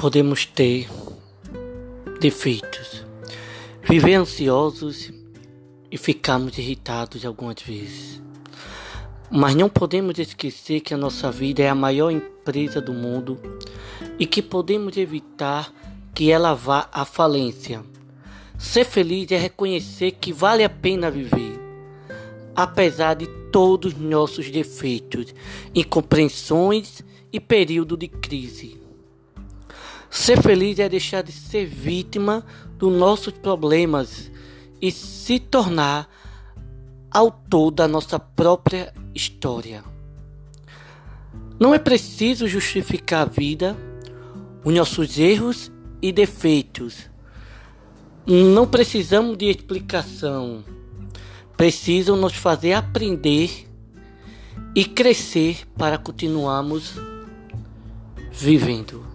podemos ter defeitos, viver ansiosos e ficarmos irritados algumas vezes. Mas não podemos esquecer que a nossa vida é a maior empresa do mundo e que podemos evitar que ela vá à falência. Ser feliz é reconhecer que vale a pena viver, apesar de todos nossos defeitos, incompreensões e período de crise. Ser feliz é deixar de ser vítima dos nossos problemas e se tornar autor da nossa própria história. Não é preciso justificar a vida, os nossos erros e defeitos. Não precisamos de explicação. Precisam nos fazer aprender e crescer para continuarmos vivendo.